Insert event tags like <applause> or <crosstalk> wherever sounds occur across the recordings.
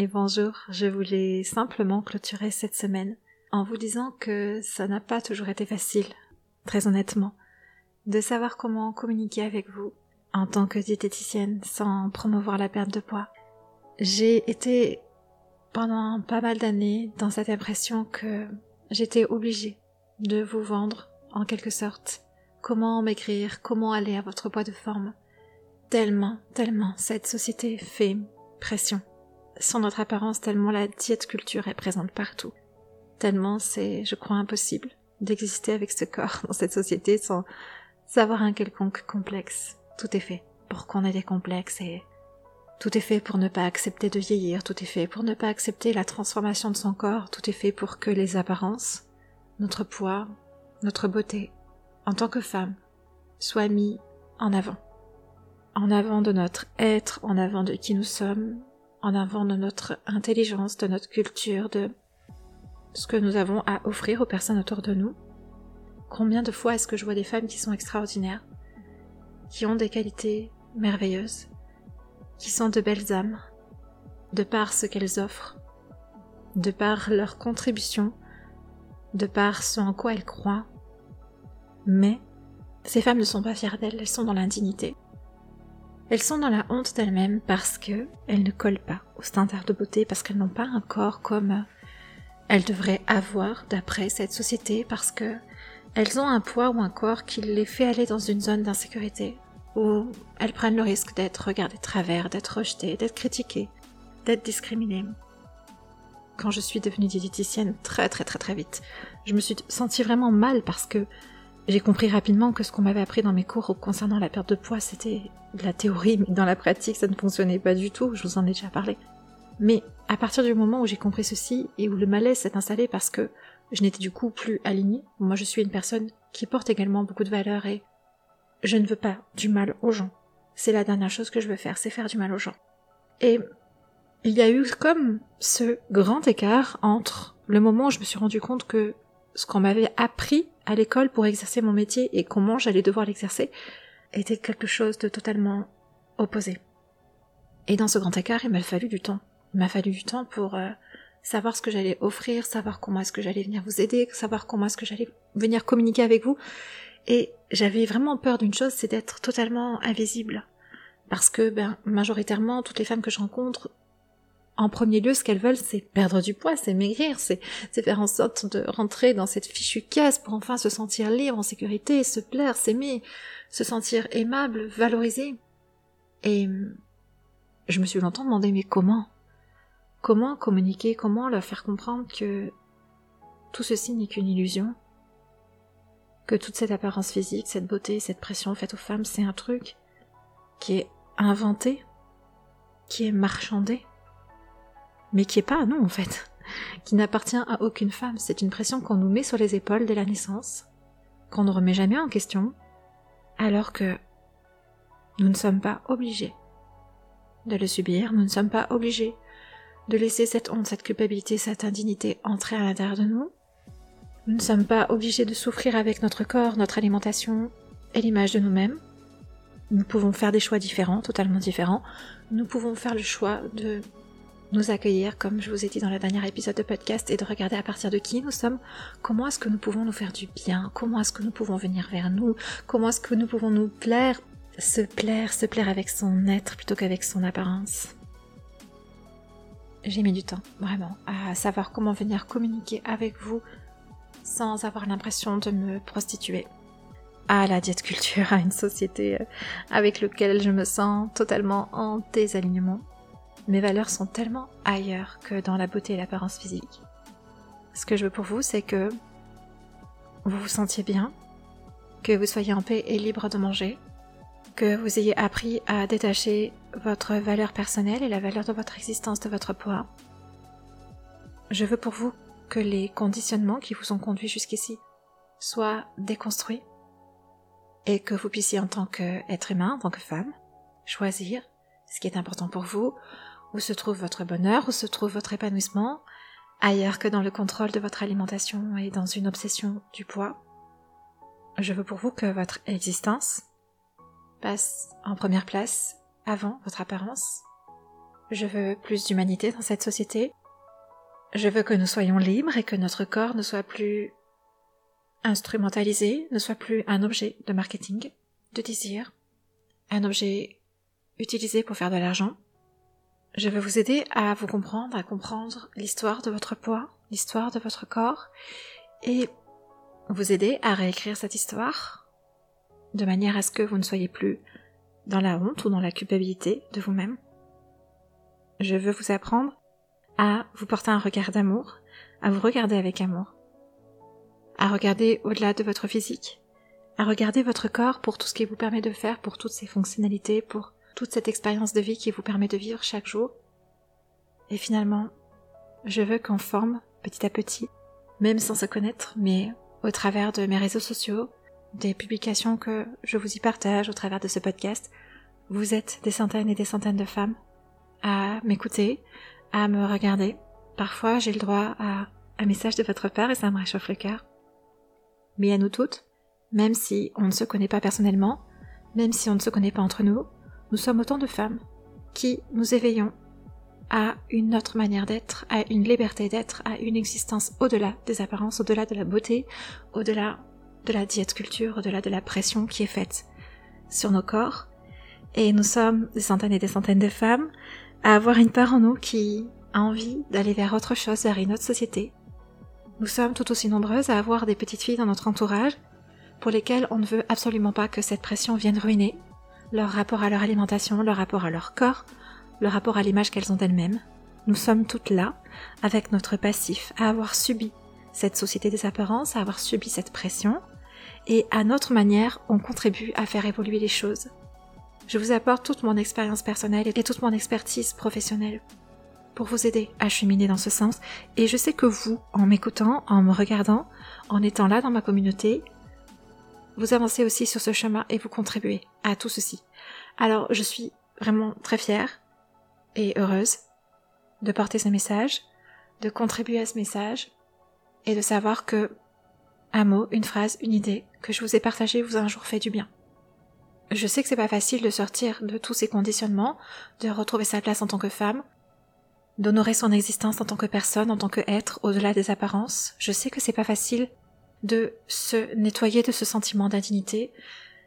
et bonjour. Je voulais simplement clôturer cette semaine en vous disant que ça n'a pas toujours été facile, très honnêtement, de savoir comment communiquer avec vous en tant que diététicienne sans promouvoir la perte de poids. J'ai été pendant pas mal d'années dans cette impression que j'étais obligée de vous vendre en quelque sorte comment m'écrire, comment aller à votre poids de forme. Tellement, tellement cette société fait pression sur notre apparence, tellement la diète culture est présente partout. Tellement c'est, je crois, impossible d'exister avec ce corps <laughs> dans cette société sans savoir un quelconque complexe. Tout est fait pour qu'on ait des complexes et tout est fait pour ne pas accepter de vieillir, tout est fait pour ne pas accepter la transformation de son corps, tout est fait pour que les apparences, notre poids, notre beauté, en tant que femme, soient mis en avant. En avant de notre être, en avant de qui nous sommes, en avant de notre intelligence, de notre culture, de ce que nous avons à offrir aux personnes autour de nous. Combien de fois est-ce que je vois des femmes qui sont extraordinaires, qui ont des qualités merveilleuses, qui sont de belles âmes, de par ce qu'elles offrent, de par leur contribution, de par ce en quoi elles croient. Mais ces femmes ne sont pas fières d'elles, elles sont dans l'indignité. Elles sont dans la honte d'elles-mêmes parce que elles ne collent pas aux standards de beauté, parce qu'elles n'ont pas un corps comme elles devraient avoir d'après cette société, parce que elles ont un poids ou un corps qui les fait aller dans une zone d'insécurité, où elles prennent le risque d'être regardées de travers, d'être rejetées, d'être critiquées, d'être discriminées. Quand je suis devenue diététicienne très très très très vite, je me suis sentie vraiment mal parce que j'ai compris rapidement que ce qu'on m'avait appris dans mes cours concernant la perte de poids, c'était de la théorie, mais dans la pratique, ça ne fonctionnait pas du tout, je vous en ai déjà parlé. Mais à partir du moment où j'ai compris ceci et où le malaise s'est installé parce que je n'étais du coup plus alignée, moi je suis une personne qui porte également beaucoup de valeurs et je ne veux pas du mal aux gens. C'est la dernière chose que je veux faire, c'est faire du mal aux gens. Et il y a eu comme ce grand écart entre le moment où je me suis rendu compte que ce qu'on m'avait appris à l'école pour exercer mon métier et comment j'allais devoir l'exercer était quelque chose de totalement opposé. Et dans ce grand écart, il m'a fallu du temps. Il m'a fallu du temps pour euh, savoir ce que j'allais offrir, savoir comment est-ce que j'allais venir vous aider, savoir comment est-ce que j'allais venir communiquer avec vous. Et j'avais vraiment peur d'une chose, c'est d'être totalement invisible. Parce que, ben, majoritairement, toutes les femmes que je rencontre en premier lieu, ce qu'elles veulent, c'est perdre du poids, c'est maigrir, c'est faire en sorte de rentrer dans cette fichue casse pour enfin se sentir libre, en sécurité, se plaire, s'aimer, se sentir aimable, valorisé. Et je me suis longtemps demandé, mais comment? Comment communiquer? Comment leur faire comprendre que tout ceci n'est qu'une illusion? Que toute cette apparence physique, cette beauté, cette pression faite aux femmes, c'est un truc qui est inventé, qui est marchandé? Mais qui est pas à nous en fait, qui n'appartient à aucune femme. C'est une pression qu'on nous met sur les épaules dès la naissance, qu'on ne remet jamais en question, alors que nous ne sommes pas obligés de le subir, nous ne sommes pas obligés de laisser cette honte, cette culpabilité, cette indignité entrer à l'intérieur de nous. Nous ne sommes pas obligés de souffrir avec notre corps, notre alimentation et l'image de nous-mêmes. Nous pouvons faire des choix différents, totalement différents. Nous pouvons faire le choix de nous accueillir, comme je vous ai dit dans le dernier épisode de podcast, et de regarder à partir de qui nous sommes, comment est-ce que nous pouvons nous faire du bien, comment est-ce que nous pouvons venir vers nous, comment est-ce que nous pouvons nous plaire, se plaire, se plaire avec son être plutôt qu'avec son apparence? J'ai mis du temps, vraiment, à savoir comment venir communiquer avec vous sans avoir l'impression de me prostituer à la diète culture, à une société euh, avec laquelle je me sens totalement en désalignement mes valeurs sont tellement ailleurs que dans la beauté et l'apparence physique. Ce que je veux pour vous, c'est que vous vous sentiez bien, que vous soyez en paix et libre de manger, que vous ayez appris à détacher votre valeur personnelle et la valeur de votre existence de votre poids. Je veux pour vous que les conditionnements qui vous ont conduit jusqu'ici soient déconstruits et que vous puissiez en tant qu'être humain, en tant que femme, choisir ce qui est important pour vous, où se trouve votre bonheur, où se trouve votre épanouissement, ailleurs que dans le contrôle de votre alimentation et dans une obsession du poids. Je veux pour vous que votre existence passe en première place avant votre apparence. Je veux plus d'humanité dans cette société. Je veux que nous soyons libres et que notre corps ne soit plus instrumentalisé, ne soit plus un objet de marketing, de désir, un objet utilisé pour faire de l'argent. Je veux vous aider à vous comprendre, à comprendre l'histoire de votre poids, l'histoire de votre corps, et vous aider à réécrire cette histoire de manière à ce que vous ne soyez plus dans la honte ou dans la culpabilité de vous-même. Je veux vous apprendre à vous porter un regard d'amour, à vous regarder avec amour, à regarder au-delà de votre physique, à regarder votre corps pour tout ce qu'il vous permet de faire, pour toutes ses fonctionnalités, pour toute cette expérience de vie qui vous permet de vivre chaque jour. Et finalement, je veux qu'on forme, petit à petit, même sans se connaître, mais au travers de mes réseaux sociaux, des publications que je vous y partage au travers de ce podcast, vous êtes des centaines et des centaines de femmes à m'écouter, à me regarder. Parfois, j'ai le droit à un message de votre part et ça me réchauffe le cœur. Mais à nous toutes, même si on ne se connaît pas personnellement, même si on ne se connaît pas entre nous, nous sommes autant de femmes qui nous éveillons à une autre manière d'être, à une liberté d'être, à une existence au-delà des apparences, au-delà de la beauté, au-delà de la diète culture, au-delà de la pression qui est faite sur nos corps. Et nous sommes des centaines et des centaines de femmes à avoir une part en nous qui a envie d'aller vers autre chose, vers une autre société. Nous sommes tout aussi nombreuses à avoir des petites filles dans notre entourage pour lesquelles on ne veut absolument pas que cette pression vienne ruiner leur rapport à leur alimentation, leur rapport à leur corps, le rapport à l'image qu'elles ont d'elles-mêmes. Nous sommes toutes là, avec notre passif, à avoir subi cette société des apparences, à avoir subi cette pression, et à notre manière, on contribue à faire évoluer les choses. Je vous apporte toute mon expérience personnelle et toute mon expertise professionnelle pour vous aider à cheminer dans ce sens, et je sais que vous, en m'écoutant, en me regardant, en étant là dans ma communauté, vous avancez aussi sur ce chemin et vous contribuez à tout ceci. Alors je suis vraiment très fière et heureuse de porter ce message, de contribuer à ce message et de savoir que un mot, une phrase, une idée que je vous ai partagé vous a un jour fait du bien. Je sais que c'est pas facile de sortir de tous ces conditionnements, de retrouver sa place en tant que femme, d'honorer son existence en tant que personne, en tant que être, au-delà des apparences. Je sais que c'est pas facile de se nettoyer de ce sentiment d'indignité,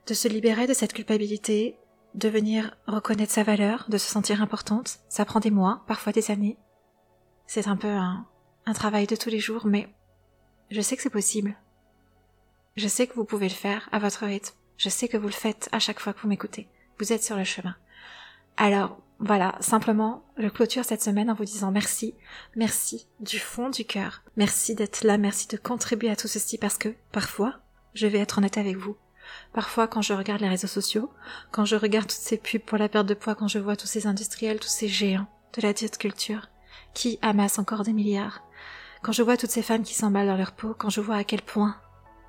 de se libérer de cette culpabilité, de venir reconnaître sa valeur, de se sentir importante. Ça prend des mois, parfois des années. C'est un peu un, un travail de tous les jours, mais je sais que c'est possible. Je sais que vous pouvez le faire à votre rythme. Je sais que vous le faites à chaque fois que vous m'écoutez. Vous êtes sur le chemin. Alors, voilà, simplement, je clôture cette semaine en vous disant merci, merci du fond du cœur, merci d'être là, merci de contribuer à tout ceci parce que, parfois, je vais être honnête avec vous, Parfois, quand je regarde les réseaux sociaux, quand je regarde toutes ces pubs pour la perte de poids, quand je vois tous ces industriels, tous ces géants de la diète culture, qui amassent encore des milliards, quand je vois toutes ces femmes qui s'emballent dans leur peau, quand je vois à quel point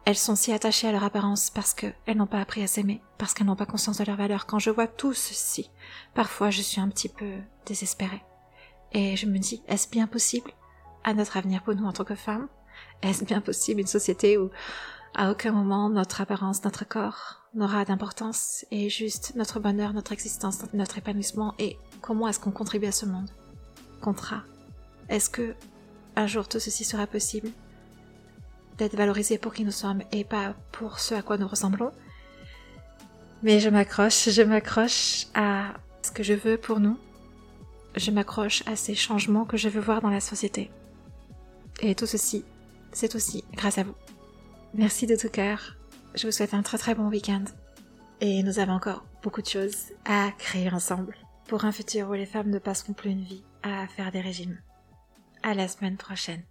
elles sont si attachées à leur apparence parce qu'elles n'ont pas appris à s'aimer, parce qu'elles n'ont pas conscience de leur valeur, quand je vois tout ceci, parfois je suis un petit peu désespérée. Et je me dis, est-ce bien possible à notre avenir pour nous en tant que femmes Est-ce bien possible une société où à aucun moment notre apparence, notre corps n'aura d'importance et juste notre bonheur, notre existence, notre épanouissement et comment est-ce qu'on contribue à ce monde? Contrat. Est-ce que un jour tout ceci sera possible? D'être valorisé pour qui nous sommes et pas pour ce à quoi nous ressemblons Mais je m'accroche, je m'accroche à ce que je veux pour nous. Je m'accroche à ces changements que je veux voir dans la société. Et tout ceci, c'est aussi grâce à vous. Merci de tout cœur. Je vous souhaite un très très bon week-end. Et nous avons encore beaucoup de choses à créer ensemble pour un futur où les femmes ne passeront plus une vie à faire des régimes. À la semaine prochaine.